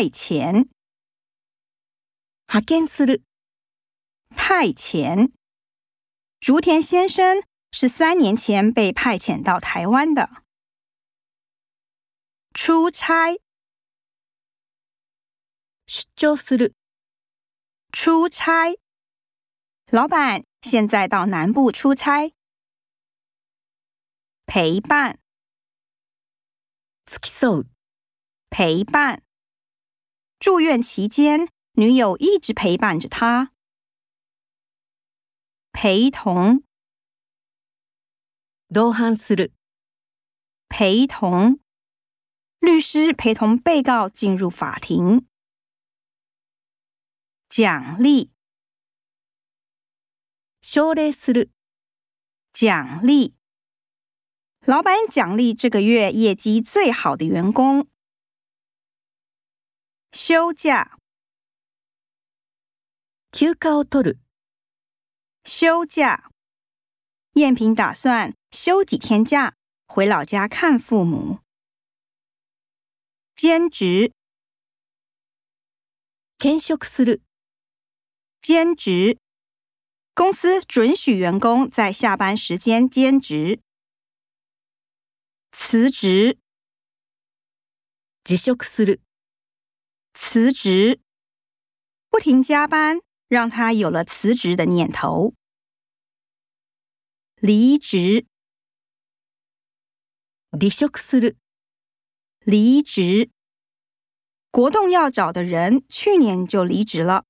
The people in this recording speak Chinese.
派遣，派遣。竹田先生是三年前被派遣到台湾的。出差，出差。老板现在到南部出差。陪伴，陪伴。住院期间，女友一直陪伴着他。陪同同 o h a 陪同。律师陪同被告进入法庭。奖励，sho re suru，奖励。老板奖励这个月业绩最好的员工。休假，休暇をとる。休假，燕平打算休几天假，回老家看父母。兼职，兼職する。兼职，公司准许员工在下班时间兼职。辞职，辞職する。辞职，不停加班，让他有了辞职的念头。离职，离休去离职，国栋要找的人去年就离职了。